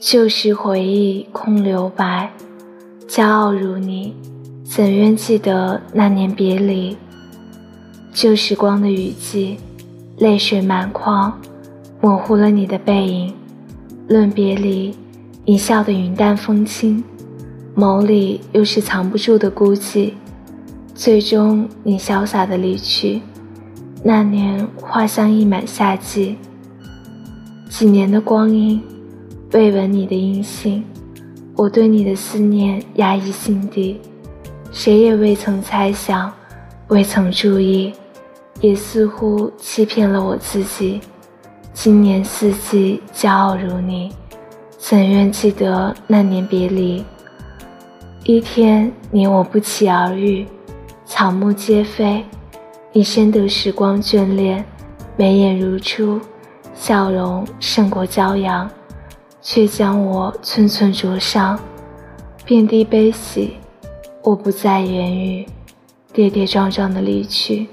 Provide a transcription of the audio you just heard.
旧时回忆空留白，骄傲如你，怎愿记得那年别离？旧时光的雨季，泪水满眶，模糊了你的背影。论别离，你笑得云淡风轻，眸里又是藏不住的孤寂。最终，你潇洒的离去。那年花香溢满夏季，几年的光阴，未闻你的音信。我对你的思念压抑心底，谁也未曾猜想，未曾注意，也似乎欺骗了我自己。今年四季，骄傲如你，怎愿记得那年别离？一天，你我不期而遇，草木皆非，你深得时光眷恋，眉眼如初，笑容胜过骄阳，却将我寸寸灼伤。遍地悲喜，我不再言语，跌跌撞撞的离去。